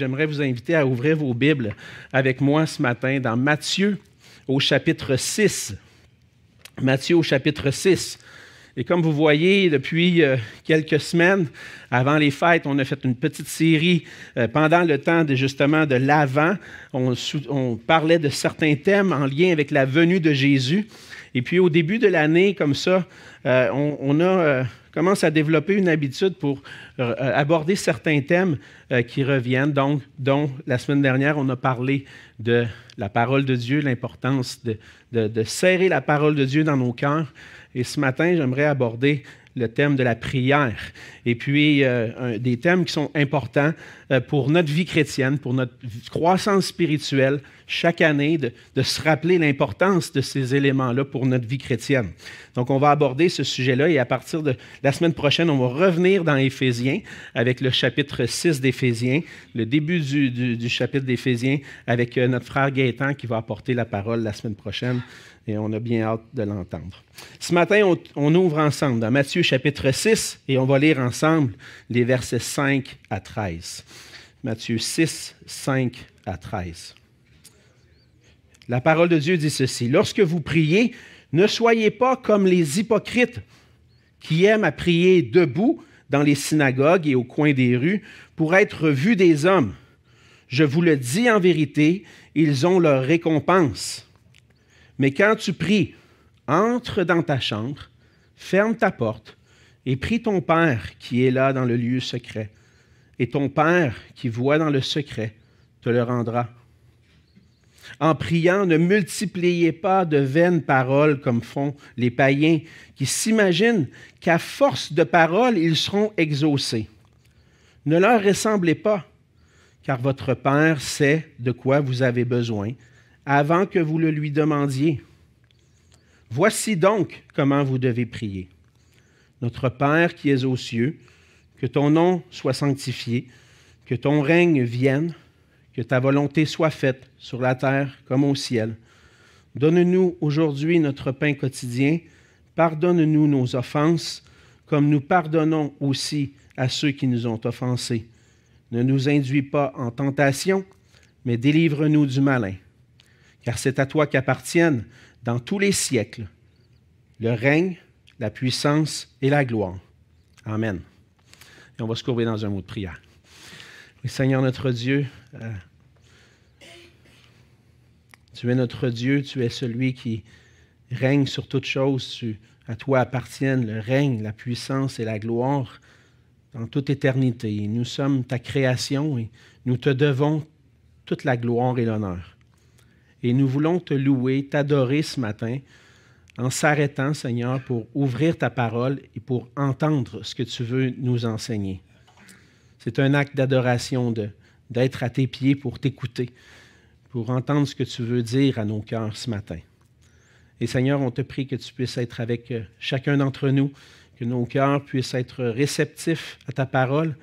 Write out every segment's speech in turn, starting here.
J'aimerais vous inviter à ouvrir vos Bibles avec moi ce matin dans Matthieu au chapitre 6. Matthieu au chapitre 6. Et comme vous voyez, depuis euh, quelques semaines, avant les fêtes, on a fait une petite série euh, pendant le temps de justement de l'Avent. On, parlait de certains thèmes en lien avec la venue de Jésus. Et puis au début de l'année, comme ça, euh, on, a commence à développer une habitude pour aborder certains thèmes qui reviennent, donc, dont la semaine dernière, on a parlé de la parole de Dieu, l'importance de, de, serrer la parole de Dieu dans nos cœurs. Et ce matin, j'aimerais aborder le thème de la prière. Et puis, euh, des thèmes qui sont importants euh, pour notre vie chrétienne, pour notre croissance spirituelle, chaque année, de, se rappeler l'importance de ces éléments-là pour notre vie chrétienne. Donc, on va aborder ce sujet-là et à partir de la semaine prochaine, on va revenir dans Éphésiens avec le chapitre 6 d'Éphésiens, le début du chapitre d'Éphésiens avec euh, notre frère Gaétan qui va apporter la parole la semaine prochaine et on a bien hâte de l'entendre. Ce matin, on, ouvre ensemble dans Matthieu chapitre 6 et on va lire ensemble les versets 5 à 13. Matthieu 6, 5 à 13. La parole de Dieu dit ceci. Lorsque vous priez, ne soyez pas comme les hypocrites qui aiment à prier debout dans les synagogues et au coin des rues pour être vus des hommes. Je vous le dis en vérité, ils ont leur récompense. Mais quand tu pries, entre dans ta chambre, ferme ta porte et prie ton Père qui est là dans le lieu secret. Et ton Père qui voit dans le secret te le rendra. En priant, ne multipliez pas de vaines paroles comme font les païens qui s'imaginent qu'à force de paroles, ils seront exaucés. Ne leur ressemblez pas, car votre Père sait de quoi vous avez besoin avant que vous le lui demandiez. Voici donc comment vous devez prier. Notre Père qui es aux cieux, que ton nom soit sanctifié, que ton règne vienne, que ta volonté soit faite sur la terre comme au ciel. Donne-nous aujourd'hui notre pain quotidien. Pardonne-nous nos offenses, comme nous pardonnons aussi à ceux qui nous ont offensés. Ne nous induis pas en tentation, mais délivre-nous du malin car c'est à toi qu'appartiennent dans tous les siècles le règne, la puissance et la gloire. Amen. Et on va se courber dans un mot de prière. Oui, Seigneur notre Dieu, euh, tu es notre Dieu, tu es celui qui règne sur toutes choses. À toi appartiennent le règne, la puissance et la gloire dans toute éternité. Nous sommes ta création et nous te devons toute la gloire et l'honneur. Et nous voulons te louer, t'adorer ce matin en s'arrêtant, Seigneur, pour ouvrir ta parole et pour entendre ce que tu veux nous enseigner. C'est un acte d'adoration d'être à tes pieds pour t'écouter, pour entendre ce que tu veux dire à nos cœurs ce matin. Et Seigneur, on te prie que tu puisses être avec euh, chacun d'entre nous, que nos cœurs puissent être réceptifs à ta parole,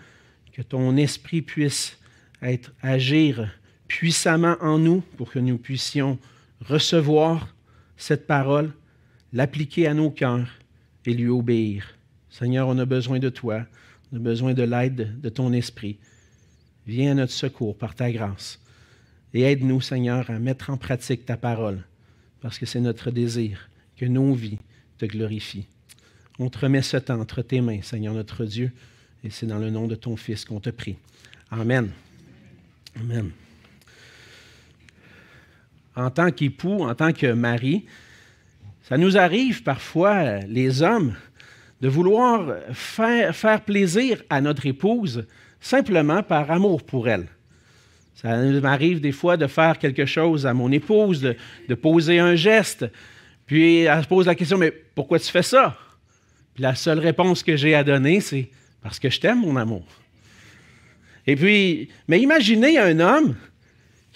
que ton esprit puisse être, agir puissamment en nous pour que nous puissions recevoir cette parole, l'appliquer à nos cœurs et lui obéir. Seigneur, on a besoin de toi, on a besoin de l'aide de ton esprit. Viens à notre secours par ta grâce et aide-nous, Seigneur, à mettre en pratique ta parole, parce que c'est notre désir que nos vies te glorifient. On te remet ce temps entre tes mains, Seigneur notre Dieu, et c'est dans le nom de ton Fils qu'on te prie. Amen. Amen en tant qu'époux, en tant que mari, ça nous arrive parfois, les hommes, de vouloir faire, plaisir à notre épouse simplement par amour pour elle. Ça m'arrive des fois de faire quelque chose à mon épouse, de, de, poser un geste, puis elle se pose la question, mais pourquoi tu fais ça? Puis la seule réponse que j'ai à donner, c'est parce que je t'aime, mon amour. Et puis, mais imaginez un homme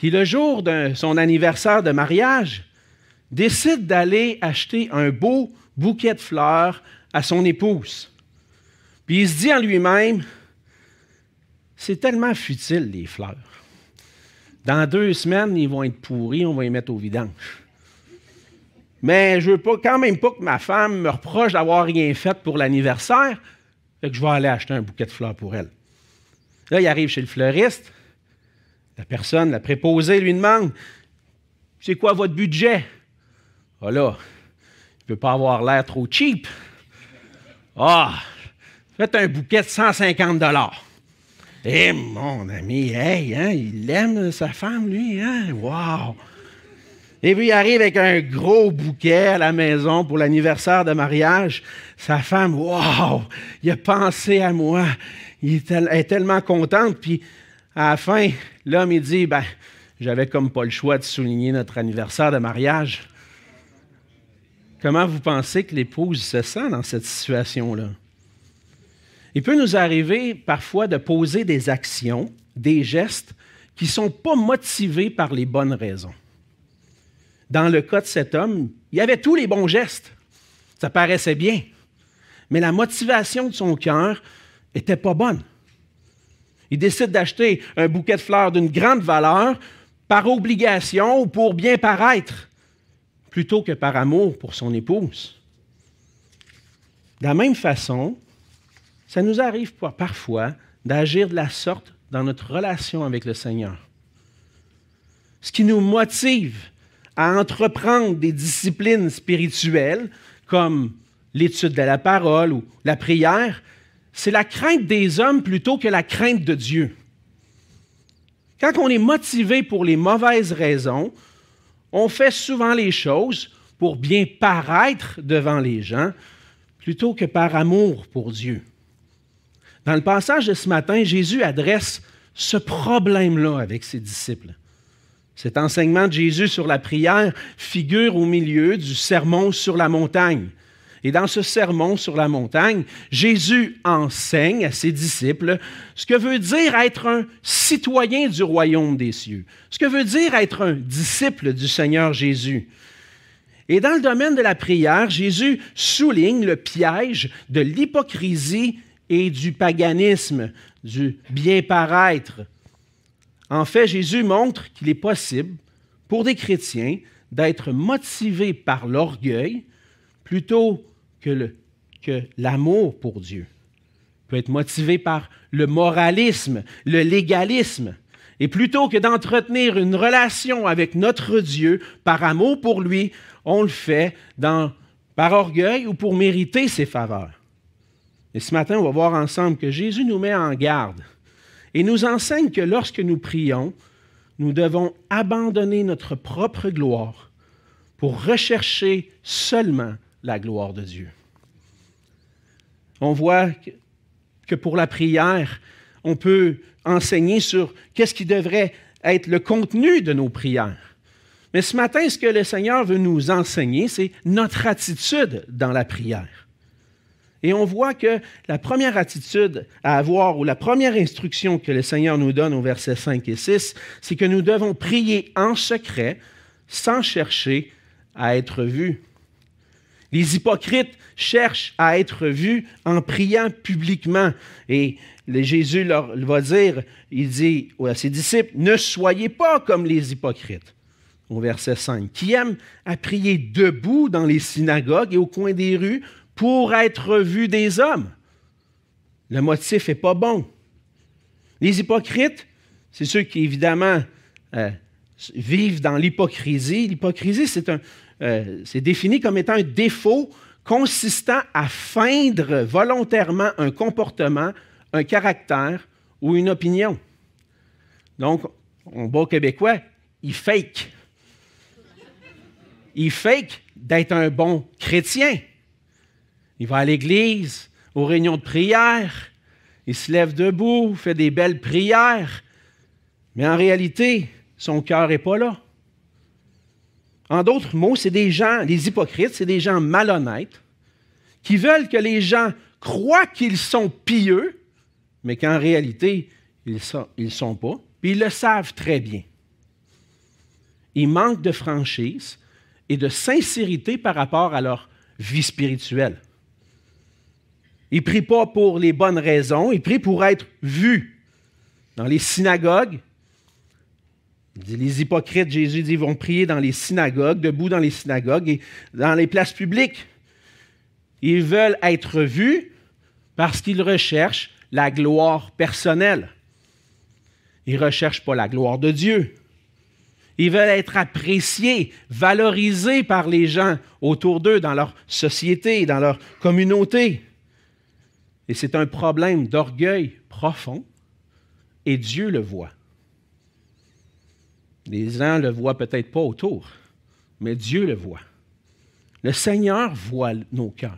qui, le jour de son anniversaire de mariage, décide d'aller acheter un beau bouquet de fleurs à son épouse. Puis il se dit en lui-même, c'est tellement futile les fleurs. Dans deux semaines, ils vont être pourris, on va les mettre au vidange. Mais je ne veux quand même pas que ma femme me reproche d'avoir rien fait pour l'anniversaire, que je vais aller acheter un bouquet de fleurs pour elle. Là, il arrive chez le fleuriste, La personne, la préposée, lui demande C'est quoi votre budget? Voilà. Ah il ne peut pas avoir l'air trop cheap. Ah, faites un bouquet de 150 dollars. Eh, mon ami, hey, hein, il aime sa femme, lui, hein? Wow! Et puis il arrive avec un gros bouquet à la maison pour l'anniversaire de mariage. Sa femme, wow, il a pensé à moi. Il est, tellement contente. Puis à la fin, l'homme, il dit, ben, j'avais comme pas le choix de souligner notre anniversaire de mariage. Comment vous pensez que l'épouse se sent dans cette situation-là? Il peut nous arriver parfois de poser des actions, des gestes qui ne sont pas motivés par les bonnes raisons dans le cas de cet homme, il y avait tous les bons gestes. Ça paraissait bien. Mais la motivation de son cœur n'était pas bonne. Il décide d'acheter un bouquet de fleurs d'une grande valeur par obligation ou pour bien paraître, plutôt que par amour pour son épouse. De la même façon, ça nous arrive parfois d'agir de la sorte dans notre relation avec le Seigneur. Ce qui nous motive à entreprendre des disciplines spirituelles comme l'étude de la parole ou la prière, c'est la crainte des hommes plutôt que la crainte de Dieu. Quand on est motivé pour les mauvaises raisons, on fait souvent les choses pour bien paraître devant les gens plutôt que par amour pour Dieu. Dans le passage de ce matin, Jésus adresse ce problème-là avec ses disciples. Cet enseignement de Jésus sur la prière figure au milieu du sermon sur la montagne. Et dans ce sermon sur la montagne, Jésus enseigne à ses disciples ce que veut dire être un citoyen du royaume des cieux, ce que veut dire être un disciple du Seigneur Jésus. Et dans le domaine de la prière, Jésus souligne le piège de l'hypocrisie et du paganisme, du bien paraître, en fait, Jésus montre qu'il est possible pour des chrétiens d'être motivés par l'orgueil plutôt que, l'amour pour Dieu. peut être motivé par le moralisme, le légalisme. Et plutôt que d'entretenir une relation avec notre Dieu par amour pour lui, on le fait par orgueil ou pour mériter ses faveurs. Et ce matin, on va voir ensemble que Jésus nous met en garde et nous enseigne que lorsque nous prions, nous devons abandonner notre propre gloire pour rechercher seulement la gloire de Dieu. On voit que pour la prière, on peut enseigner sur qu'est-ce qui devrait être le contenu de nos prières. Mais ce matin, ce que le Seigneur veut nous enseigner, c'est notre attitude dans la prière. Et on voit que la première attitude à avoir, ou la première instruction que le Seigneur nous donne au versets 5 et 6, c'est que nous devons prier en secret sans chercher à être vus. Les hypocrites cherchent à être vus en priant publiquement. Et Jésus leur va dire, il dit à ses disciples, ne soyez pas comme les hypocrites. Au verset 5, qui aiment à prier debout dans les synagogues et au coin des rues pour être vu des hommes. Le motif n'est pas bon. Les hypocrites, c'est ceux qui, évidemment, euh, vivent dans l'hypocrisie. L'hypocrisie, c'est, euh, c'est défini comme étant un défaut consistant à feindre volontairement un comportement, un caractère ou une opinion. Donc, en beau québécois, il fake. Il fake d'être un bon chrétien. Il va à l'église, aux réunions de prière, il se lève debout, fait des belles prières, mais en réalité, son cœur n'est pas là. En d'autres mots, c'est des gens, les hypocrites, c'est des gens malhonnêtes qui veulent que les gens croient qu'ils sont pieux, mais qu'en réalité, ils ne sont, pas, puis ils le savent très bien. Ils manquent de franchise et de sincérité par rapport à leur vie spirituelle. Ils ne prient pas pour les bonnes raisons, ils prient pour être vus. Dans les synagogues, les hypocrites, Jésus dit, vont prier dans les synagogues, debout dans les synagogues et dans les places publiques. Ils veulent être vus parce qu'ils recherchent la gloire personnelle. Ils ne recherchent pas la gloire de Dieu. Ils veulent être appréciés, valorisés par les gens autour d'eux, dans leur société, dans leur communauté. Et c'est un problème d'orgueil profond, et Dieu le voit. Les gens ne le voient peut-être pas autour, mais Dieu le voit. Le Seigneur voit nos cœurs.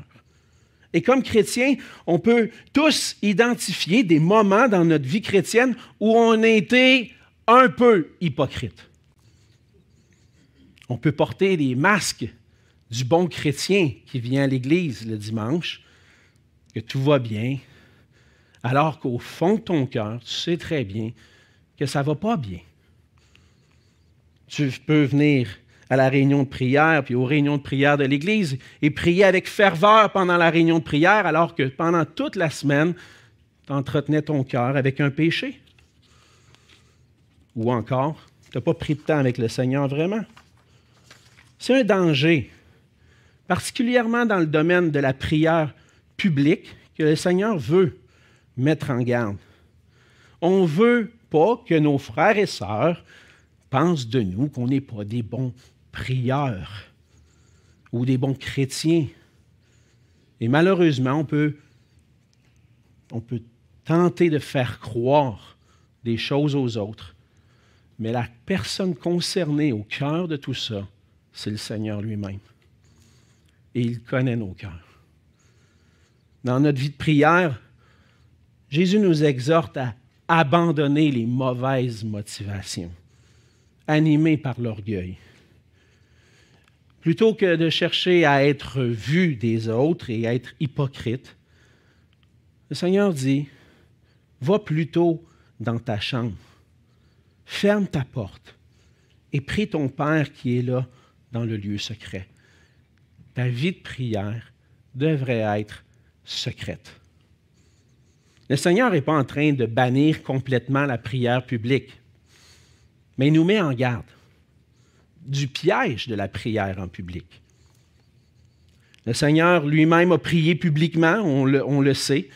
Et comme chrétiens, on peut tous identifier des moments dans notre vie chrétienne où on a été un peu hypocrite. On peut porter des masques du bon chrétien qui vient à l'Église le dimanche, que tout va bien, alors qu'au fond de ton cœur, tu sais très bien que ça ne va pas bien. Tu peux venir à la réunion de prière, puis aux réunions de prière de l'Église, et prier avec ferveur pendant la réunion de prière, alors que pendant toute la semaine, tu entretenais ton cœur avec un péché. Ou encore, tu n'as pas pris de temps avec le Seigneur vraiment. C'est un danger, particulièrement dans le domaine de la prière publique, que le Seigneur veut mettre en garde. On ne veut pas que nos frères et sœurs pensent de nous qu'on n'est pas des bons prieurs ou des bons chrétiens. Et malheureusement, on peut, on peut tenter de faire croire des choses aux autres, mais la personne concernée au cœur de tout ça, c'est le Seigneur lui-même. Et il connaît nos cœurs. Dans notre vie de prière, Jésus nous exhorte à abandonner les mauvaises motivations, animées par l'orgueil. Plutôt que de chercher à être vu des autres et à être hypocrite, le Seigneur dit, va plutôt dans ta chambre, ferme ta porte et prie ton Père qui est là dans le lieu secret. Ta vie de prière devrait être secrète. Le Seigneur n'est pas en train de bannir complètement la prière publique, mais il nous met en garde du piège de la prière en public. Le Seigneur lui-même a prié publiquement, on le, sait.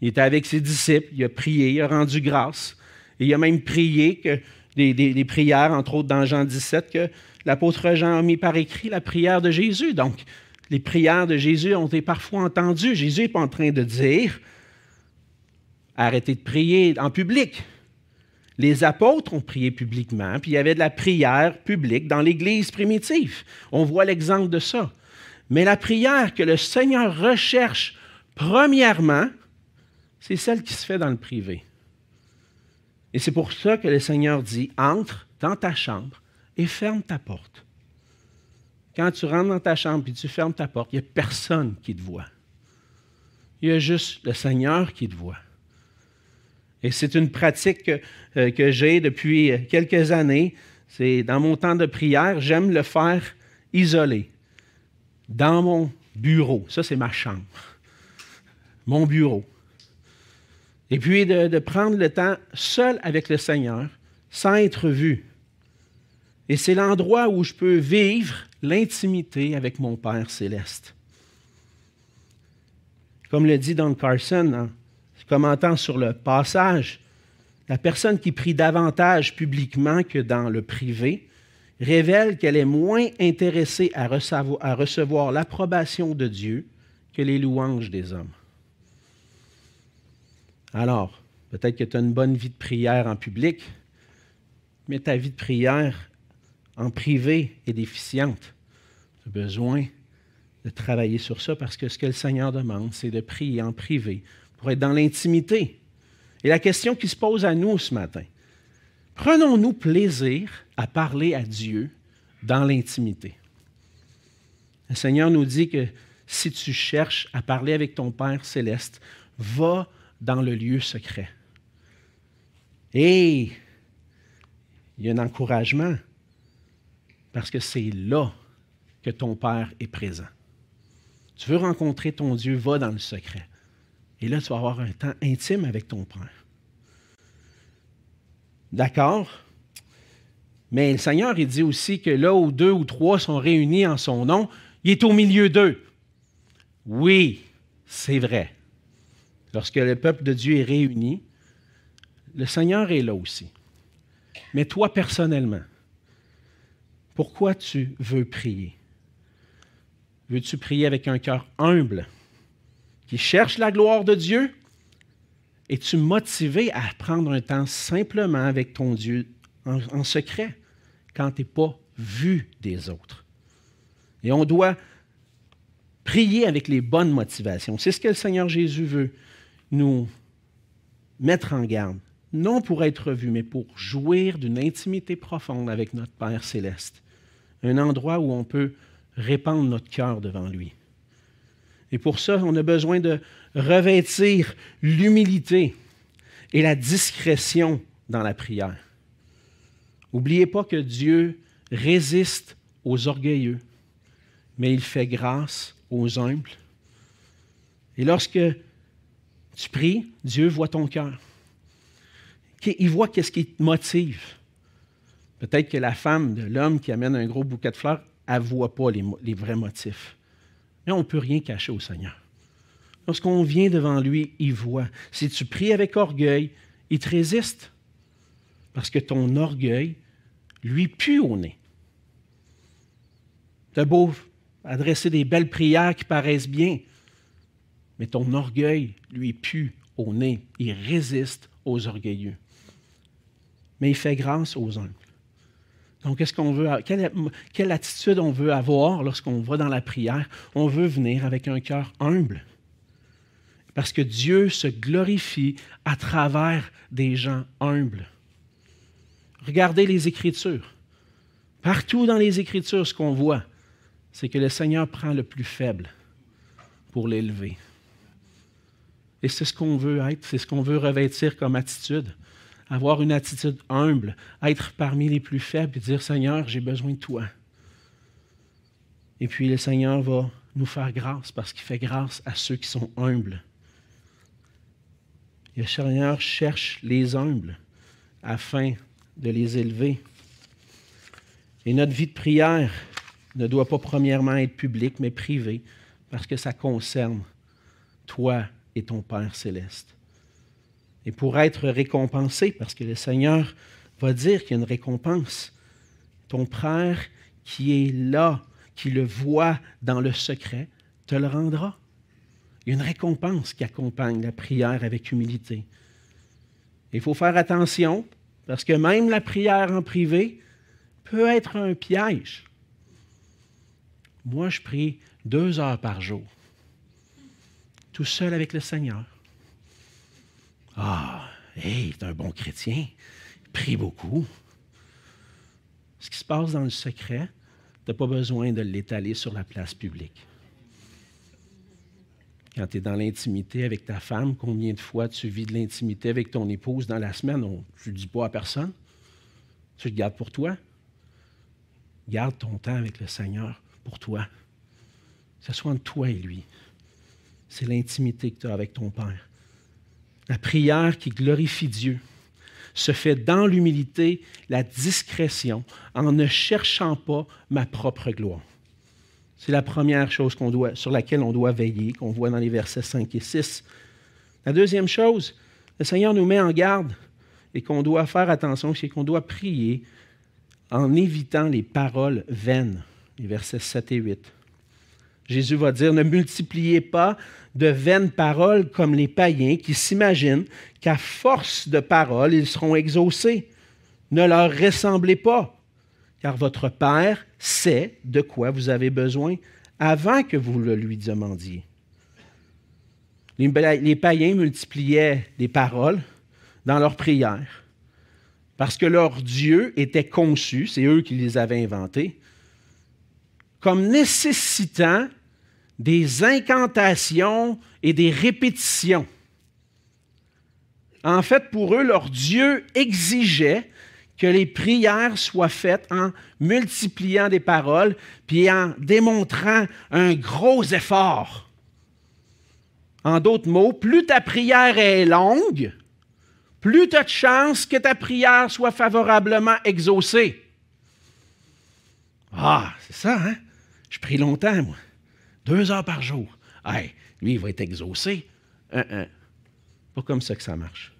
Il était avec ses disciples, il a prié, il a rendu grâce. Il a même prié des, des prières, entre autres dans Jean 17, que l'apôtre Jean a mis par écrit la prière de Jésus. Donc, les prières de Jésus ont été parfois entendues. Jésus n'est pas en train de dire arrêtez de prier en public. Les apôtres ont prié publiquement, puis il y avait de la prière publique dans l'Église primitive. On voit l'exemple de ça. Mais la prière que le Seigneur recherche, premièrement, c'est celle qui se fait dans le privé. Et c'est pour ça que le Seigneur dit, entre dans ta chambre et ferme ta porte. Quand tu rentres dans ta chambre et tu fermes ta porte, il n'y a personne qui te voit. Il y a juste le Seigneur qui te voit. Et c'est une pratique que, euh, que j'ai depuis quelques années. C'est dans mon temps de prière, j'aime le faire isolé, dans mon bureau. Ça, c'est ma chambre, mon bureau. Et puis de, de prendre le temps seul avec le Seigneur, sans être vu. Et c'est l'endroit où je peux vivre l'intimité avec mon Père céleste. Comme le dit Don Carson, hein, commentant sur le passage, la personne qui prie davantage publiquement que dans le privé révèle qu'elle est moins intéressée à recevoir, l'approbation de Dieu que les louanges des hommes. Alors, peut-être que tu as une bonne vie de prière en public, mais ta vie de prière en privé est déficiente. Tu as besoin de travailler sur ça parce que ce que le Seigneur demande, c'est de prier en privé pour être dans l'intimité. Et la question qui se pose à nous ce matin, prenons-nous plaisir à parler à Dieu dans l'intimité? Le Seigneur nous dit que si tu cherches à parler avec ton Père céleste, va dans le lieu secret. Et il y a un encouragement parce que c'est là que ton Père est présent. Tu veux rencontrer ton Dieu, va dans le secret. Et là, tu vas avoir un temps intime avec ton Père. D'accord? Mais le Seigneur, il dit aussi que là où deux ou trois sont réunis en son nom, il est au milieu d'eux. Oui, c'est vrai. Lorsque le peuple de Dieu est réuni, le Seigneur est là aussi. Mais toi personnellement, pourquoi tu veux prier? Veux-tu prier avec un cœur humble? Qui cherche la gloire de Dieu? Es-tu motivé à prendre un temps simplement avec ton Dieu en, secret quand tu n'es pas vu des autres? Et on doit prier avec les bonnes motivations. C'est ce que le Seigneur Jésus veut nous mettre en garde. Non pour être vu, mais pour jouir d'une intimité profonde avec notre Père céleste. Un endroit où on peut répandre notre cœur devant lui. Et pour ça, on a besoin de revêtir l'humilité et la discrétion dans la prière. N'oubliez pas que Dieu résiste aux orgueilleux, mais il fait grâce aux humbles. Et lorsque tu pries, Dieu voit ton cœur. Il voit qu'est-ce qui te motive. Peut-être que la femme de l'homme qui amène un gros bouquet de fleurs, elle pas les, vrais motifs. Mais on ne peut rien cacher au Seigneur. Lorsqu'on vient devant lui, il voit. Si tu pries avec orgueil, il te résiste. Parce que ton orgueil lui pue au nez. Tu as beau adresser des belles prières qui paraissent bien, mais ton orgueil lui pue au nez. Il résiste aux orgueilleux. Mais il fait grâce aux humbles. Donc, qu'est-ce qu'on veut, quelle, quelle attitude on veut avoir lorsqu'on va dans la prière? On veut venir avec un cœur humble. Parce que Dieu se glorifie à travers des gens humbles. Regardez les Écritures. Partout dans les Écritures, ce qu'on voit, c'est que le Seigneur prend le plus faible pour l'élever. Et c'est ce qu'on veut être, c'est ce qu'on veut revêtir comme attitude. Avoir une attitude humble, être parmi les plus faibles et dire Seigneur, j'ai besoin de toi. Et puis le Seigneur va nous faire grâce parce qu'il fait grâce à ceux qui sont humbles. le Seigneur cherche les humbles afin de les élever. Et notre vie de prière ne doit pas premièrement être publique, mais privée, parce que ça concerne toi et ton Père céleste. Et pour être récompensé, parce que le Seigneur va dire qu'il y a une récompense, ton Père qui est là, qui le voit dans le secret, te le rendra. Il y a une récompense qui accompagne la prière avec humilité. Il faut faire attention, parce que même la prière en privé peut être un piège. Moi, je prie deux heures par jour, tout seul avec le Seigneur. Ah, hé, hey, un bon chrétien, il prie beaucoup. Ce qui se passe dans le secret, tu n'as pas besoin de l'étaler sur la place publique. Quand tu es dans l'intimité avec ta femme, combien de fois tu vis de l'intimité avec ton épouse dans la semaine? tu ne dis pas à personne. Tu le gardes pour toi. Garde ton temps avec le Seigneur pour toi. Que ce soit entre toi et lui. C'est l'intimité que tu as avec ton Père. La prière qui glorifie Dieu se fait dans l'humilité, la discrétion, en ne cherchant pas ma propre gloire. C'est la première chose sur laquelle on doit veiller, qu'on voit dans les versets 5 et 6. La deuxième chose, le Seigneur nous met en garde et qu'on doit faire attention, c'est qu'on doit prier en évitant les paroles vaines les versets 7 et 8. Jésus va dire, ne multipliez pas de vaines paroles comme les païens qui s'imaginent qu'à force de paroles, ils seront exaucés. Ne leur ressemblez pas, car votre Père sait de quoi vous avez besoin avant que vous le lui demandiez. Les païens multipliaient des paroles dans leurs prières parce que leur Dieu était conçu, c'est eux qui les avaient inventés, comme nécessitant des incantations et des répétitions. En fait, pour eux, leur Dieu exigeait que les prières soient faites en multipliant des paroles, puis en démontrant un gros effort. En d'autres mots, plus ta prière est longue, plus tu as de chances que ta prière soit favorablement exaucée. Ah, c'est ça, hein? Je prie longtemps, moi. Deux heures par jour. Hey, lui, il va être exaucé. Pas comme ça que ça marche.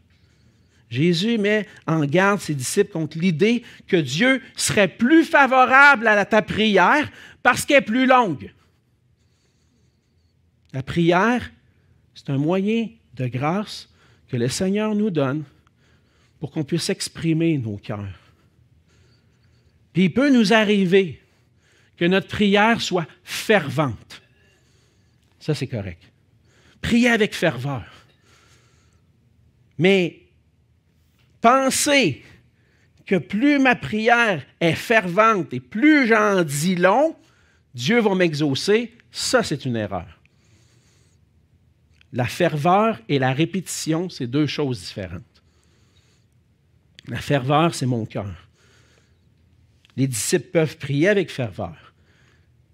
Jésus met en garde ses disciples contre l'idée que Dieu serait plus favorable à ta prière parce qu'elle est plus longue. La prière, c'est un moyen de grâce que le Seigneur nous donne pour qu'on puisse exprimer nos cœurs. Puis il peut nous arriver que notre prière soit fervente. Ça, c'est correct. Priez avec ferveur. Mais pensez que plus ma prière est fervente et plus j'en dis long, Dieu va m'exaucer, ça c'est une erreur. La ferveur et la répétition, c'est deux choses différentes. La ferveur, c'est mon cœur. Les disciples peuvent prier avec ferveur.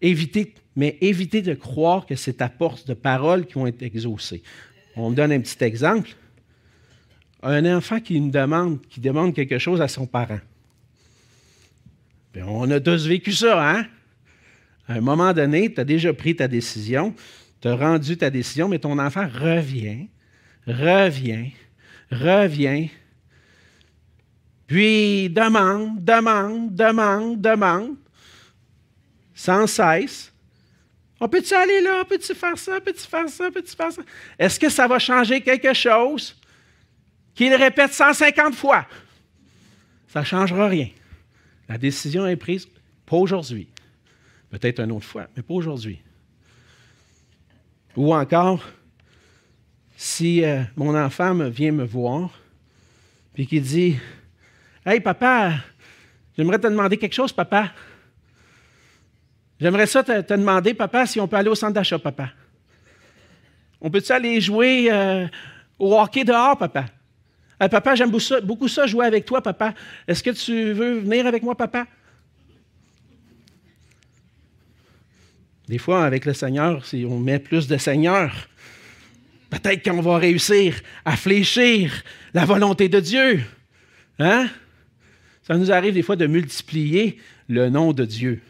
Évitez, mais évitez de croire que c'est à force de paroles qui vont être exaucées. On me donne un petit exemple. Un enfant qui demande, quelque chose à son parent. On a tous vécu ça, hein? À un moment donné, tu as déjà pris ta décision, tu as rendu ta décision, mais ton enfant revient, revient, revient, puis demande, demande, demande, demande, sans cesse. On peut-tu aller là? Peux-tu faire ça? Peux-tu faire ça? Peux-tu faire ça? Est-ce que ça va changer quelque chose? Qu'il répète 150 fois? Ça ne changera rien. La décision est prise, pas aujourd'hui. Peut-être une autre fois, mais pas aujourd'hui. Ou encore, si euh, mon enfant vient me voir, puis qu'il dit Hey, papa, j'aimerais te demander quelque chose, papa. J'aimerais ça te, demander, papa, si on peut aller au centre d'achat, papa. On peut-tu aller jouer euh, au hockey dehors, papa? papa, j'aime beaucoup ça, jouer avec toi, papa. Est-ce que tu veux venir avec moi, papa? Des fois, avec le Seigneur, si on met plus de Seigneur, peut-être qu'on va réussir à fléchir la volonté de Dieu. Hein? Ça nous arrive des fois de multiplier le nom de Dieu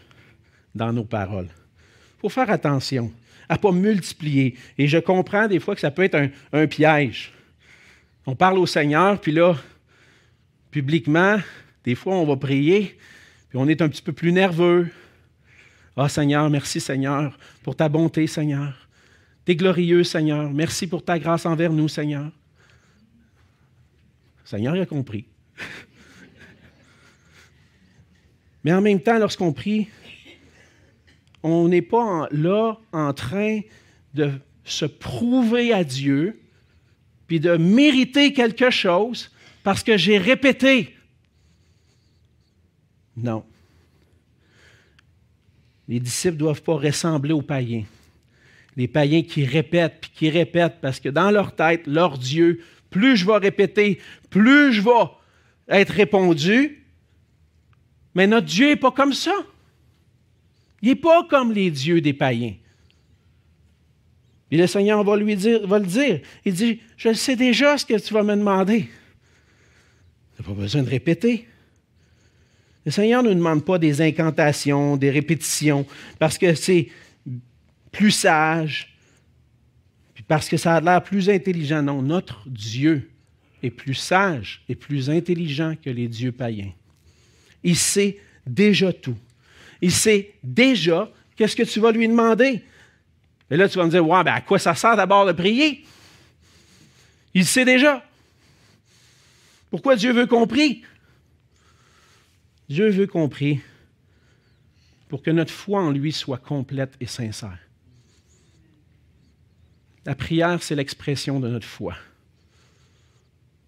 dans nos paroles. Il faut faire attention à ne pas multiplier. Et je comprends des fois que ça peut être un, piège. On parle au Seigneur, puis là, publiquement, des fois, on va prier, puis on est un petit peu plus nerveux. Ah Seigneur, merci Seigneur pour ta bonté, Seigneur. T'es glorieux, Seigneur. Merci pour ta grâce envers nous, Seigneur. Seigneur a compris. Mais en même temps, lorsqu'on prie, on n'est pas là en train de se prouver à Dieu, puis de mériter quelque chose parce que j'ai répété. Non. Les disciples ne doivent pas ressembler aux païens. Les païens qui répètent, puis qui répètent, parce que dans leur tête, leur Dieu, plus je vais répéter, plus je vais être répondu, mais notre Dieu n'est pas comme ça. Il n'est pas comme les dieux des païens. Et le Seigneur va lui dire, va le dire. Il dit, je sais déjà ce que tu vas me demander. Tu n'as pas besoin de répéter. Le Seigneur ne demande pas des incantations, des répétitions, parce que c'est plus sage, puis parce que ça a l'air plus intelligent. Non, notre Dieu est plus sage et plus intelligent que les dieux païens. Il sait déjà tout. Il sait déjà qu'est-ce que tu vas lui demander. Et là, tu vas me dire, ouais, ben à quoi ça sert d'abord de prier? Il sait déjà. Pourquoi Dieu veut qu'on prie? Dieu veut qu'on prie pour que notre foi en lui soit complète et sincère. La prière, c'est l'expression de notre foi.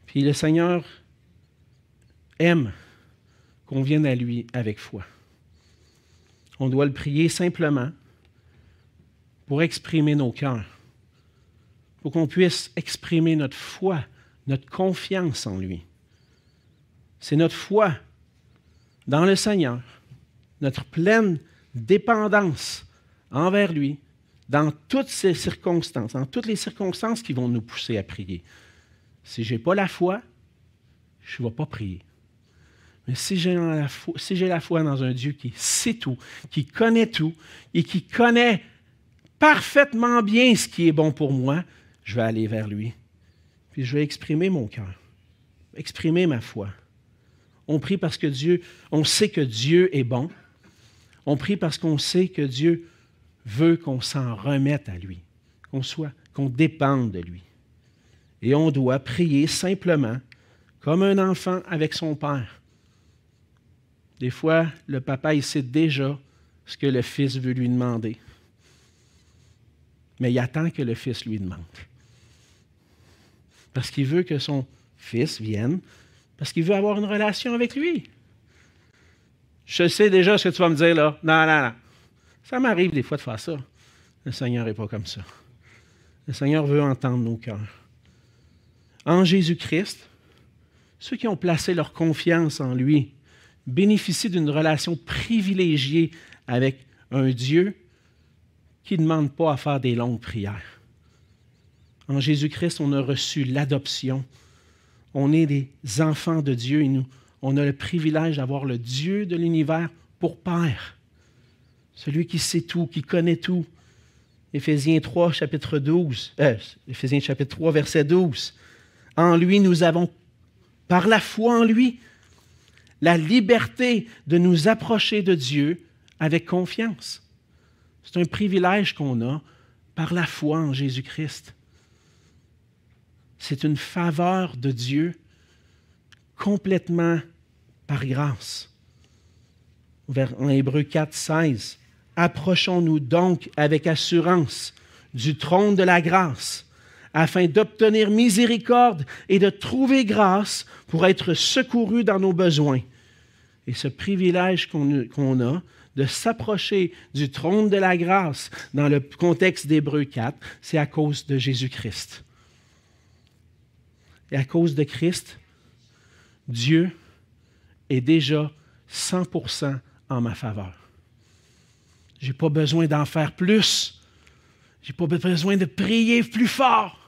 Puis le Seigneur aime qu'on vienne à lui avec foi. On doit le prier simplement pour exprimer nos cœurs, pour qu'on puisse exprimer notre foi, notre confiance en lui. C'est notre foi dans le Seigneur, notre pleine dépendance envers lui, dans toutes ces circonstances, dans toutes les circonstances qui vont nous pousser à prier. Si je n'ai pas la foi, je ne vais pas prier. Mais si j'ai la, foi, dans un Dieu qui sait tout, qui connaît tout et qui connaît parfaitement bien ce qui est bon pour moi, je vais aller vers lui. Puis je vais exprimer mon cœur. exprimer ma foi. On prie parce que Dieu, on sait que Dieu est bon. On prie parce qu'on sait que Dieu veut qu'on s'en remette à lui, qu'on soit, qu'on dépende de lui. Et on doit prier simplement comme un enfant avec son père. Des fois, le papa, il sait déjà ce que le fils veut lui demander. Mais il attend que le fils lui demande. Parce qu'il veut que son fils vienne, parce qu'il veut avoir une relation avec lui. Je sais déjà ce que tu vas me dire là. Non, non, non. Ça m'arrive des fois de faire ça. Le Seigneur n'est pas comme ça. Le Seigneur veut entendre nos cœurs. En Jésus-Christ, ceux qui ont placé leur confiance en lui bénéficient d'une relation privilégiée avec un Dieu qui ne demande pas à faire des longues prières. En Jésus-Christ, on a reçu l'adoption. On est des enfants de Dieu et nous, on a le privilège d'avoir le Dieu de l'univers pour Père. Celui qui sait tout, qui connaît tout. Éphésiens 3, chapitre 12. Euh, Éphésiens chapitre 3, verset 12. En lui, nous avons, par la foi en lui, la liberté de nous approcher de Dieu avec confiance. C'est un privilège qu'on a par la foi en Jésus-Christ. C'est une faveur de Dieu complètement par grâce. En Hébreu 4, 16. Approchons-nous donc avec assurance du trône de la grâce, afin d'obtenir miséricorde et de trouver grâce pour être secourus dans nos besoins. Et ce privilège qu'on a de s'approcher du trône de la grâce dans le contexte d'Hébreu 4, c'est à cause de Jésus-Christ. Et à cause de Christ, Dieu est déjà 100% en ma faveur. Je n'ai pas besoin d'en faire plus. Je n'ai pas besoin de prier plus fort,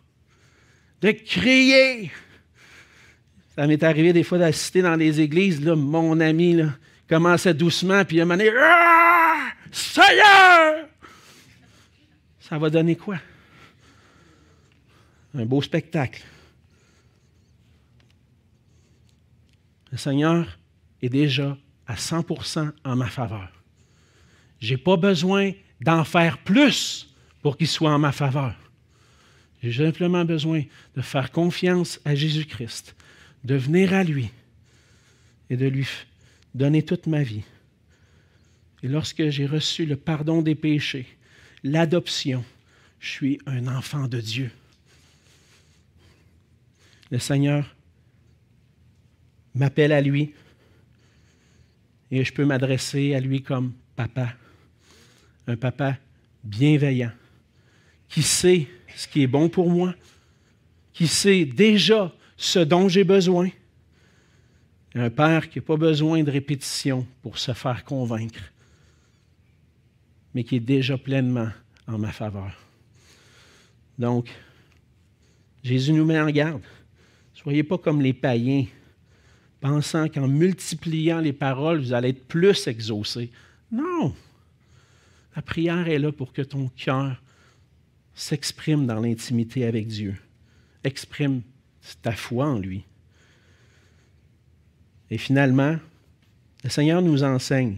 de crier. Ça m'est arrivé des fois d'assister dans les églises, là, mon ami là, commençait doucement, puis il m'a dit Seigneur Ça va donner quoi? Un beau spectacle. Le Seigneur est déjà à 100% en ma faveur. Je n'ai pas besoin d'en faire plus pour qu'il soit en ma faveur. J'ai simplement besoin de faire confiance à Jésus-Christ, de venir à lui et de lui donner toute ma vie. Et lorsque j'ai reçu le pardon des péchés, l'adoption, je suis un enfant de Dieu. Le Seigneur m'appelle à lui et je peux m'adresser à lui comme papa, un papa bienveillant, qui sait ce qui est bon pour moi, qui sait déjà ce dont j'ai besoin. Un père qui n'a pas besoin de répétition pour se faire convaincre, mais qui est déjà pleinement en ma faveur. Donc, Jésus nous met en garde. Soyez pas comme les païens pensant qu'en multipliant les paroles, vous allez être plus exaucé. Non. La prière est là pour que ton cœur s'exprime dans l'intimité avec Dieu. Exprime ta foi en lui. Et finalement, le Seigneur nous enseigne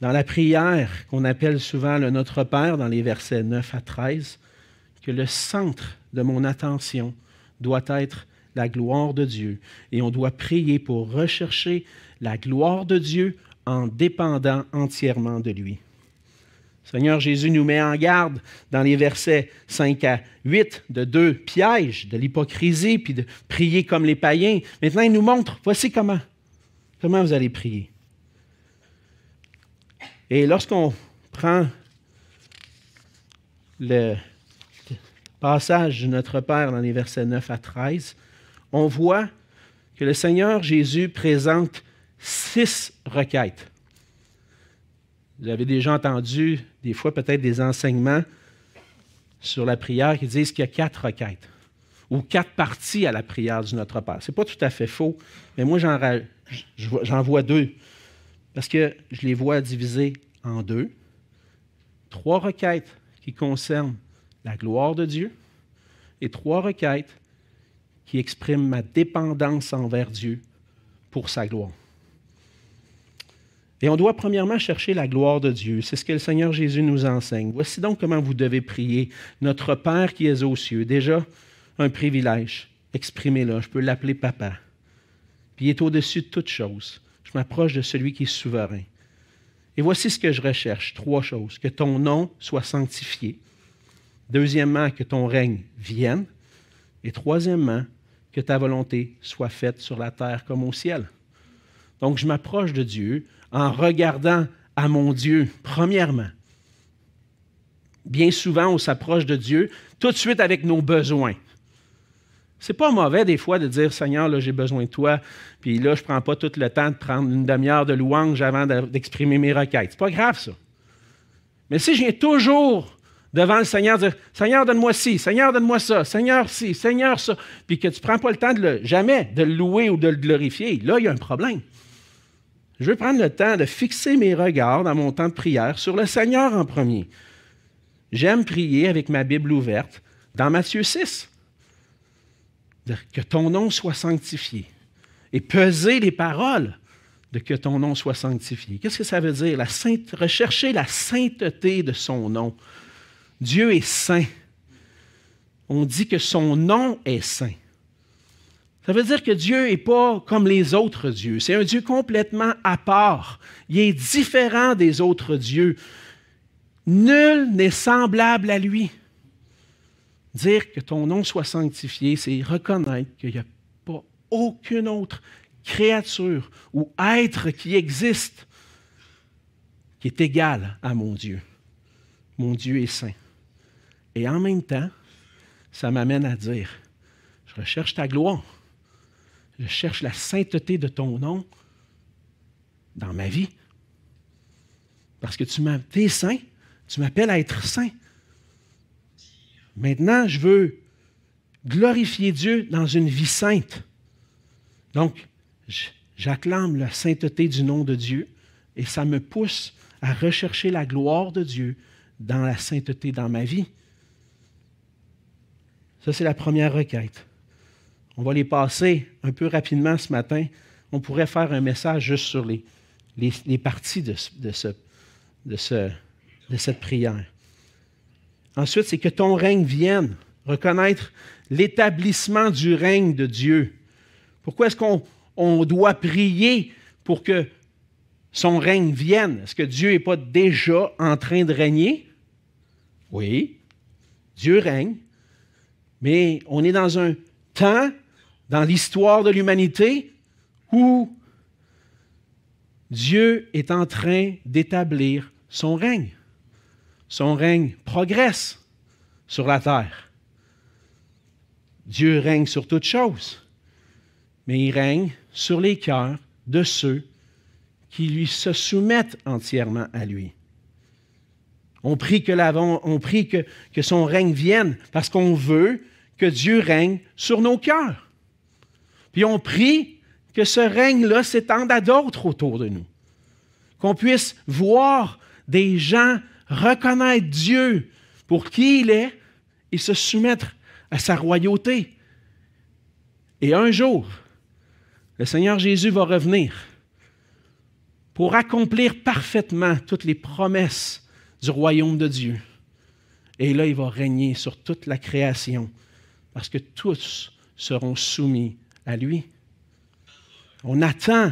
dans la prière qu'on appelle souvent le Notre Père dans les versets 9 à 13, que le centre de mon attention doit être la gloire de Dieu. Et on doit prier pour rechercher la gloire de Dieu en dépendant entièrement de lui. Seigneur Jésus nous met en garde dans les versets 5 à 8 de deux pièges, de l'hypocrisie, puis de prier comme les païens. Maintenant, il nous montre, voici comment. Comment vous allez prier. Et lorsqu'on prend le passage de notre Père dans les versets 9 à 13, on voit que le Seigneur Jésus présente six requêtes. Vous avez déjà entendu des fois peut-être des enseignements sur la prière qui disent qu'il y a quatre requêtes ou quatre parties à la prière du Notre Père. Ce n'est pas tout à fait faux, mais moi j'en vois deux parce que je les vois divisées en deux. Trois requêtes qui concernent la gloire de Dieu et trois requêtes qui exprime ma dépendance envers Dieu pour sa gloire. Et on doit premièrement chercher la gloire de Dieu. C'est ce que le Seigneur Jésus nous enseigne. Voici donc comment vous devez prier. Notre Père qui est aux cieux, déjà un privilège. Exprimez-le. Je peux l'appeler Papa. Puis il est au-dessus de toute chose. Je m'approche de celui qui est souverain. Et voici ce que je recherche. Trois choses. Que ton nom soit sanctifié. Deuxièmement, que ton règne vienne. Et troisièmement, que ta volonté soit faite sur la terre comme au ciel. Donc, je m'approche de Dieu en regardant à mon Dieu, premièrement. Bien souvent, on s'approche de Dieu tout de suite avec nos besoins. C'est pas mauvais des fois de dire Seigneur, là, j'ai besoin de toi, puis là, je ne prends pas tout le temps de prendre une demi-heure de louange avant d'exprimer mes requêtes. C'est pas grave, ça. Mais si je viens toujours devant le Seigneur dire Seigneur, donne-moi ci, Seigneur, donne-moi ça, Seigneur, ci, Seigneur, ça, puis que tu ne prends pas le temps de jamais de le louer ou de le glorifier, là, il y a un problème. Je veux prendre le temps de fixer mes regards dans mon temps de prière sur le Seigneur en premier. J'aime prier avec ma Bible ouverte dans Matthieu 6. Que ton nom soit sanctifié. Et peser les paroles de que ton nom soit sanctifié. Qu'est-ce que ça veut dire? La rechercher la sainteté de son nom. Dieu est saint. On dit que son nom est saint. Ça veut dire que Dieu n'est pas comme les autres dieux. C'est un Dieu complètement à part. Il est différent des autres dieux. Nul n'est semblable à lui. Dire que ton nom soit sanctifié, c'est reconnaître qu'il n'y a pas aucune autre créature ou être qui existe qui est égal à mon Dieu. Mon Dieu est saint. Et en même temps, ça m'amène à dire, je recherche ta gloire. Je cherche la sainteté de ton nom dans ma vie. Parce que tu es saint, tu m'appelles à être saint. Maintenant, je veux glorifier Dieu dans une vie sainte. Donc, j'acclame la sainteté du nom de Dieu et ça me pousse à rechercher la gloire de Dieu dans la sainteté dans ma vie. Ça, c'est la première requête. On va les passer un peu rapidement ce matin. On pourrait faire un message juste sur les, parties de, de, ce, de, ce, de cette prière. Ensuite, c'est que ton règne vienne, reconnaître l'établissement du règne de Dieu. Pourquoi est-ce qu'on on doit prier pour que son règne vienne? Est-ce que Dieu n'est pas déjà en train de régner? Oui, Dieu règne, mais on est dans un temps dans l'histoire de l'humanité où Dieu est en train d'établir son règne. Son règne progresse sur la terre. Dieu règne sur toutes choses, mais il règne sur les cœurs de ceux qui lui se soumettent entièrement à lui. On prie que, que son règne vienne parce qu'on veut que Dieu règne sur nos cœurs. Puis on prie que ce règne-là s'étende à d'autres autour de nous. Qu'on puisse voir des gens reconnaître Dieu pour qui il est et se soumettre à sa royauté. Et un jour, le Seigneur Jésus va revenir pour accomplir parfaitement toutes les promesses du royaume de Dieu. Et là, il va régner sur toute la création, parce que tous seront soumis à lui. On attend,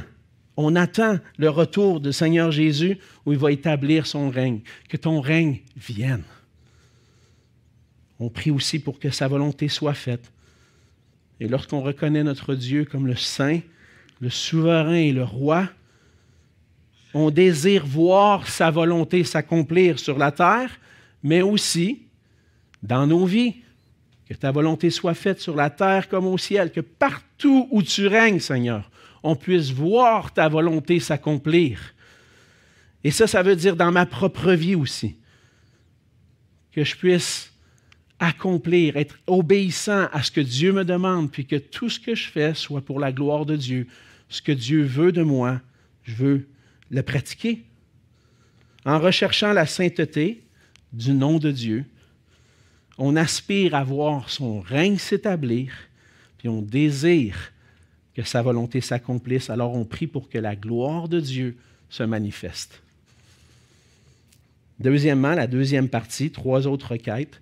on attend le retour du Seigneur Jésus où il va établir son règne. Que ton règne vienne. On prie aussi pour que sa volonté soit faite. Et lorsqu'on reconnaît notre Dieu comme le Saint, le souverain et le roi, on désire voir sa volonté s'accomplir sur la terre, mais aussi dans nos vies. Que ta volonté soit faite sur la terre comme au ciel, que partout où tu règnes, Seigneur, on puisse voir ta volonté s'accomplir. Et ça, ça veut dire dans ma propre vie aussi, que je puisse accomplir, être obéissant à ce que Dieu me demande, puis que tout ce que je fais soit pour la gloire de Dieu. Ce que Dieu veut de moi, je veux le pratiquer. En recherchant la sainteté du nom de Dieu, on aspire à voir son règne s'établir, puis on désire que sa volonté s'accomplisse, alors on prie pour que la gloire de Dieu se manifeste. Deuxièmement, la deuxième partie, trois autres requêtes.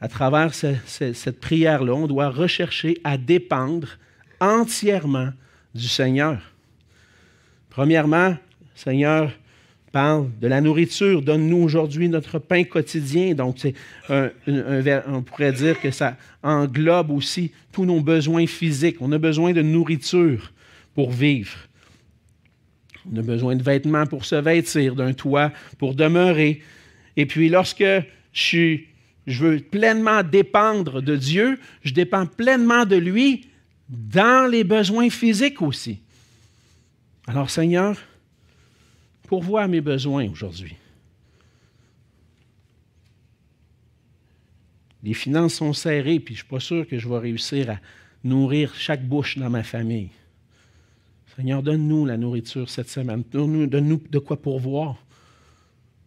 À travers cette prière-là, on doit rechercher à dépendre entièrement du Seigneur. Premièrement, Seigneur parle de la nourriture. Donne-nous aujourd'hui notre pain quotidien. Donc, c'est on pourrait dire que ça englobe aussi tous nos besoins physiques. On a besoin de nourriture pour vivre. On a besoin de vêtements pour se vêtir, d'un toit pour demeurer. Et puis, lorsque je, je veux pleinement dépendre de Dieu, je dépends pleinement de lui dans les besoins physiques aussi. Alors, Seigneur, pourvois mes besoins aujourd'hui. Les finances sont serrées, puis je ne suis pas sûr que je vais réussir à nourrir chaque bouche dans ma famille. Seigneur, donne-nous la nourriture cette semaine. Donne-nous de quoi pourvoir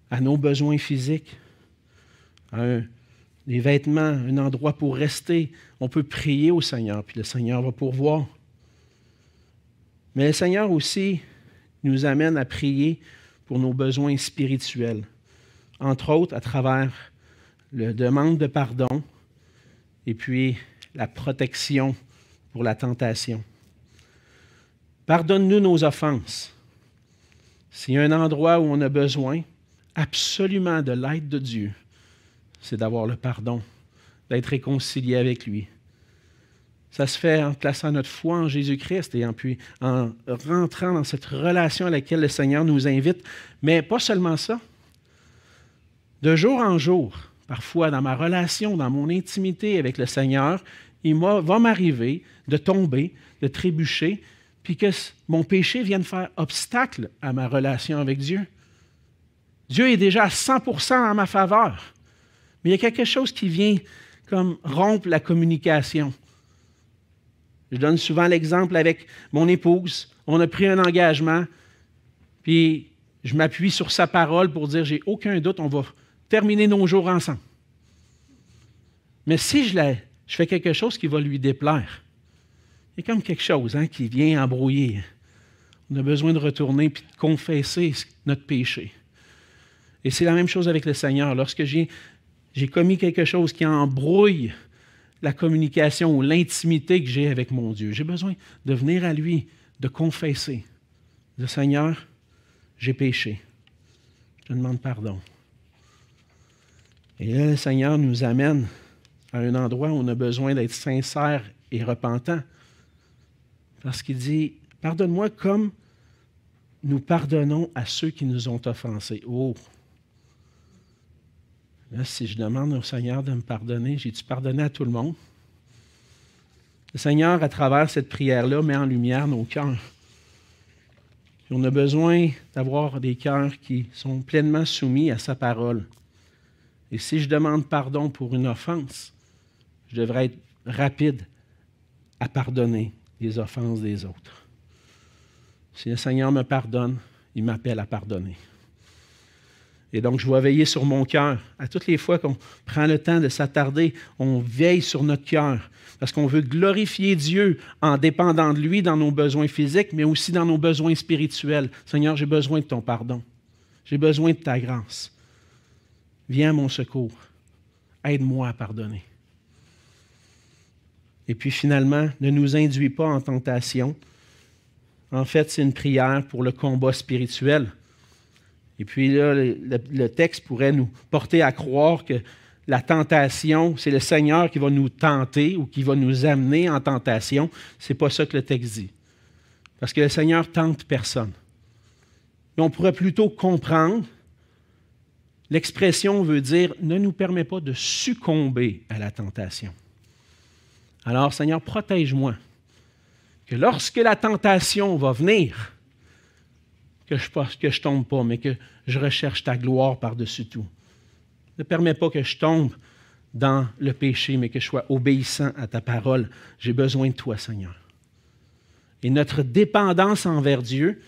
à nos besoins physiques, à des vêtements, un endroit pour rester. On peut prier au Seigneur, puis le Seigneur va pourvoir. Mais le Seigneur aussi nous amène à prier pour nos besoins spirituels, entre autres à travers la demande de pardon et puis la protection pour la tentation. Pardonne-nous nos offenses. S'il y a un endroit où on a besoin absolument de l'aide de Dieu, c'est d'avoir le pardon, d'être réconcilié avec lui. Ça se fait en plaçant notre foi en Jésus-Christ et en, puis, en rentrant dans cette relation à laquelle le Seigneur nous invite. Mais pas seulement ça. De jour en jour, parfois dans ma relation, dans mon intimité avec le Seigneur, il va m'arriver de tomber, de trébucher, puis que mon péché vienne faire obstacle à ma relation avec Dieu. Dieu est déjà à 100% en ma faveur. Mais il y a quelque chose qui vient comme rompre la communication. Je donne souvent l'exemple avec mon épouse. On a pris un engagement, puis je m'appuie sur sa parole pour dire j'ai aucun doute, on va terminer nos jours ensemble. Mais si je, fais quelque chose qui va lui déplaire, il y a comme quelque chose hein, qui vient embrouiller. On a besoin de retourner et de confesser notre péché. Et c'est la même chose avec le Seigneur. Lorsque j'ai, commis quelque chose qui embrouille la communication ou l'intimité que j'ai avec mon Dieu, j'ai besoin de venir à lui, de confesser. Le Seigneur, j'ai péché. Je demande pardon. Et là, le Seigneur nous amène à un endroit où on a besoin d'être sincère et repentant. Parce qu'il dit, pardonne-moi comme nous pardonnons à ceux qui nous ont offensés. Oh! Si je demande au Seigneur de me pardonner, j'ai-tu pardonné à tout le monde? Le Seigneur, à travers cette prière-là, met en lumière nos cœurs. on a besoin d'avoir des cœurs qui sont pleinement soumis à sa parole. Et si je demande pardon pour une offense, je devrais être rapide à pardonner les offenses des autres. Si le Seigneur me pardonne, il m'appelle à pardonner. Et donc, je dois veiller sur mon cœur. À toutes les fois qu'on prend le temps de s'attarder, on veille sur notre cœur. Parce qu'on veut glorifier Dieu en dépendant de lui dans nos besoins physiques, mais aussi dans nos besoins spirituels. Seigneur, j'ai besoin de ton pardon. J'ai besoin de ta grâce. Viens à mon secours. Aide-moi à pardonner. Et puis finalement, ne nous induis pas en tentation. En fait, c'est une prière pour le combat spirituel. Et puis là, le, texte pourrait nous porter à croire que la tentation, c'est le Seigneur qui va nous tenter ou qui va nous amener en tentation. Ce n'est pas ça que le texte dit. Parce que le Seigneur tente personne. Mais on pourrait plutôt comprendre, l'expression veut dire ne nous permet pas de succomber à la tentation. Alors, Seigneur, protège-moi. Que lorsque la tentation va venir, que je ne tombe pas, mais que je recherche ta gloire par-dessus tout. Ne permets pas que je tombe dans le péché, mais que je sois obéissant à ta parole. J'ai besoin de toi, Seigneur. Et notre dépendance envers Dieu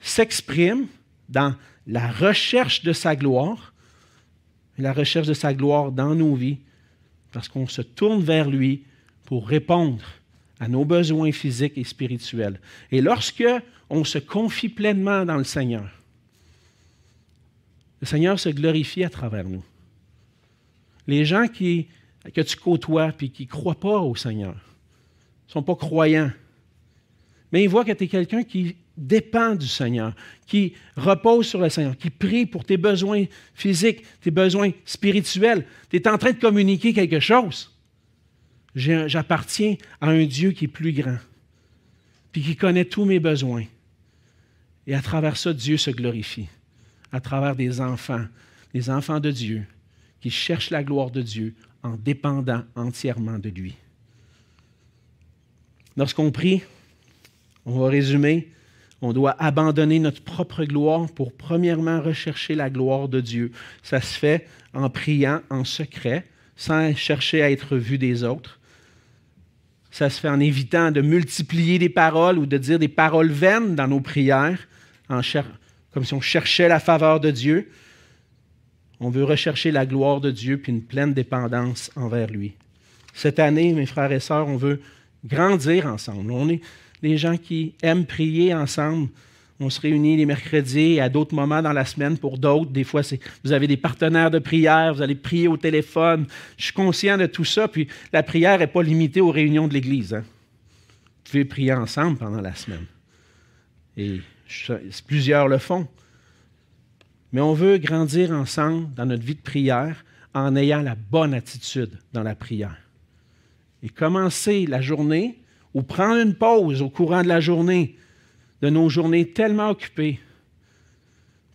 s'exprime dans la recherche de sa gloire, la recherche de sa gloire dans nos vies, parce qu'on se tourne vers lui pour répondre à nos besoins physiques et spirituels. Et lorsque on se confie pleinement dans le Seigneur, le Seigneur se glorifie à travers nous. Les gens qui, que tu côtoies et qui ne croient pas au Seigneur, ne sont pas croyants, mais ils voient que tu es quelqu'un qui dépend du Seigneur, qui repose sur le Seigneur, qui prie pour tes besoins physiques, tes besoins spirituels. Tu es en train de communiquer quelque chose. J'appartiens à un Dieu qui est plus grand, puis qui connaît tous mes besoins. Et à travers ça, Dieu se glorifie, à travers des enfants, des enfants de Dieu, qui cherchent la gloire de Dieu en dépendant entièrement de lui. Lorsqu'on prie, on va résumer, on doit abandonner notre propre gloire pour premièrement rechercher la gloire de Dieu. Ça se fait en priant en secret, sans chercher à être vu des autres. Ça se fait en évitant de multiplier des paroles ou de dire des paroles vaines dans nos prières, comme si on cherchait la faveur de Dieu. On veut rechercher la gloire de Dieu puis une pleine dépendance envers lui. Cette année, mes frères et sœurs, on veut grandir ensemble. On est des gens qui aiment prier ensemble. On se réunit les mercredis et à d'autres moments dans la semaine pour d'autres. Des fois, vous avez des partenaires de prière, vous allez prier au téléphone. Je suis conscient de tout ça. Puis la prière n'est pas limitée aux réunions de l'Église. Hein. Vous pouvez prier ensemble pendant la semaine. Et plusieurs le font. Mais on veut grandir ensemble dans notre vie de prière en ayant la bonne attitude dans la prière. Et commencer la journée ou prendre une pause au courant de la journée de nos journées tellement occupées.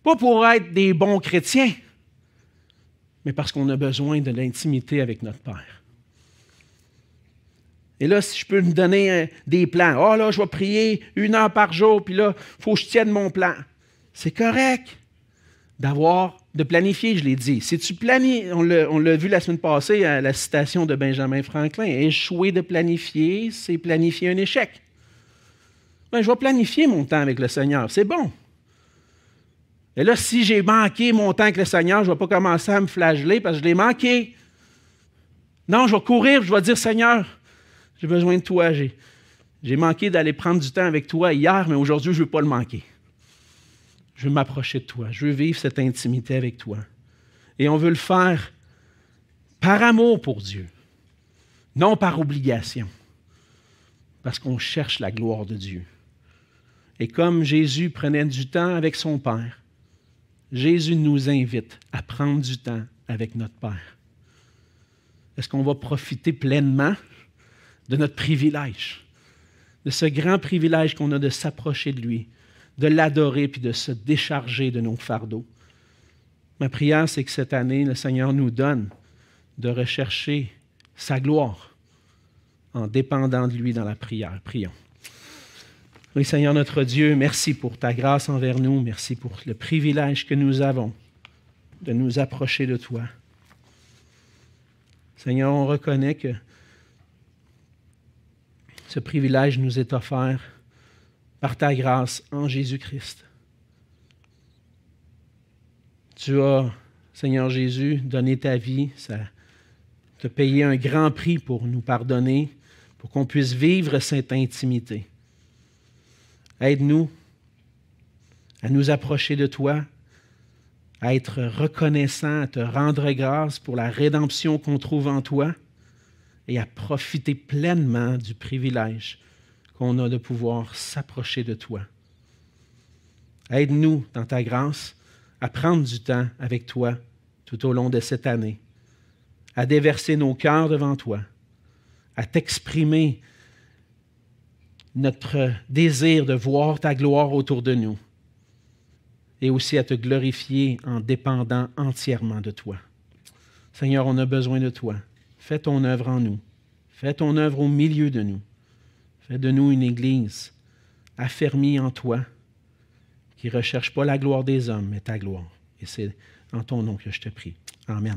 Pas pour être des bons chrétiens, mais parce qu'on a besoin de l'intimité avec notre Père. Et là, si je peux me donner euh, des plans, oh là, je vais prier une heure par jour, puis là, il faut que je tienne mon plan. C'est correct d'avoir, de planifier, je l'ai dit. Si tu planifies, on l'a vu la semaine passée à la citation de Benjamin Franklin, échouer de planifier, c'est planifier un échec. Ben, je vais planifier mon temps avec le Seigneur. C'est bon. Et là, si j'ai manqué mon temps avec le Seigneur, je ne vais pas commencer à me flageller parce que je l'ai manqué. Non, je vais courir, je vais dire Seigneur, j'ai besoin de toi. J'ai manqué d'aller prendre du temps avec toi hier, mais aujourd'hui, je ne veux pas le manquer. Je veux m'approcher de toi. Je veux vivre cette intimité avec toi. Et on veut le faire par amour pour Dieu, non par obligation, parce qu'on cherche la gloire de Dieu. Et comme Jésus prenait du temps avec son Père, Jésus nous invite à prendre du temps avec notre Père. Est-ce qu'on va profiter pleinement de notre privilège, de ce grand privilège qu'on a de s'approcher de lui, de l'adorer puis de se décharger de nos fardeaux? Ma prière, c'est que cette année, le Seigneur nous donne de rechercher sa gloire en dépendant de lui dans la prière. Prions. Oui, Seigneur notre Dieu, merci pour ta grâce envers nous. Merci pour le privilège que nous avons de nous approcher de toi. Seigneur, on reconnaît que ce privilège nous est offert par ta grâce en Jésus-Christ. Tu as, Seigneur Jésus, donné ta vie, ça t'a payé un grand prix pour nous pardonner, pour qu'on puisse vivre cette intimité. Aide-nous à nous approcher de toi, à être reconnaissant, à te rendre grâce pour la rédemption qu'on trouve en toi et à profiter pleinement du privilège qu'on a de pouvoir s'approcher de toi. Aide-nous dans ta grâce à prendre du temps avec toi tout au long de cette année, à déverser nos cœurs devant toi, à t'exprimer notre désir de voir ta gloire autour de nous et aussi à te glorifier en dépendant entièrement de toi. Seigneur, on a besoin de toi. Fais ton œuvre en nous. Fais ton œuvre au milieu de nous. Fais de nous une Église affermie en toi, qui ne recherche pas la gloire des hommes, mais ta gloire. Et c'est en ton nom que je te prie. Amen.